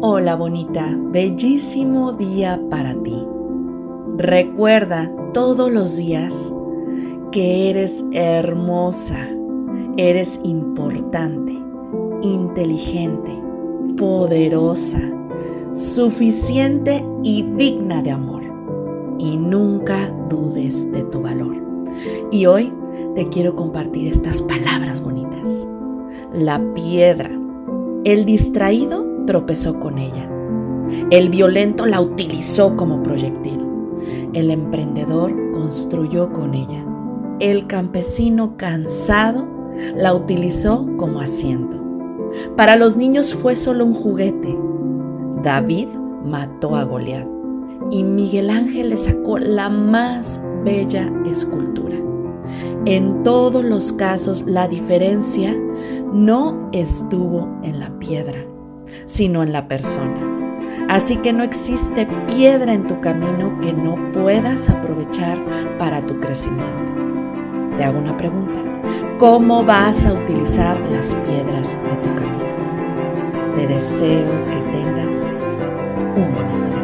Hola bonita, bellísimo día para ti. Recuerda todos los días que eres hermosa, eres importante, inteligente, poderosa, suficiente y digna de amor. Y nunca dudes de tu valor. Y hoy te quiero compartir estas palabras bonitas. La piedra. El distraído tropezó con ella. El violento la utilizó como proyectil. El emprendedor construyó con ella. El campesino cansado la utilizó como asiento. Para los niños fue solo un juguete. David mató a Goliat y Miguel Ángel le sacó la más bella escultura. En todos los casos la diferencia no estuvo en la piedra, sino en la persona. Así que no existe piedra en tu camino que no puedas aprovechar para tu crecimiento. Te hago una pregunta. ¿Cómo vas a utilizar las piedras de tu camino? Te deseo que tengas un bonito.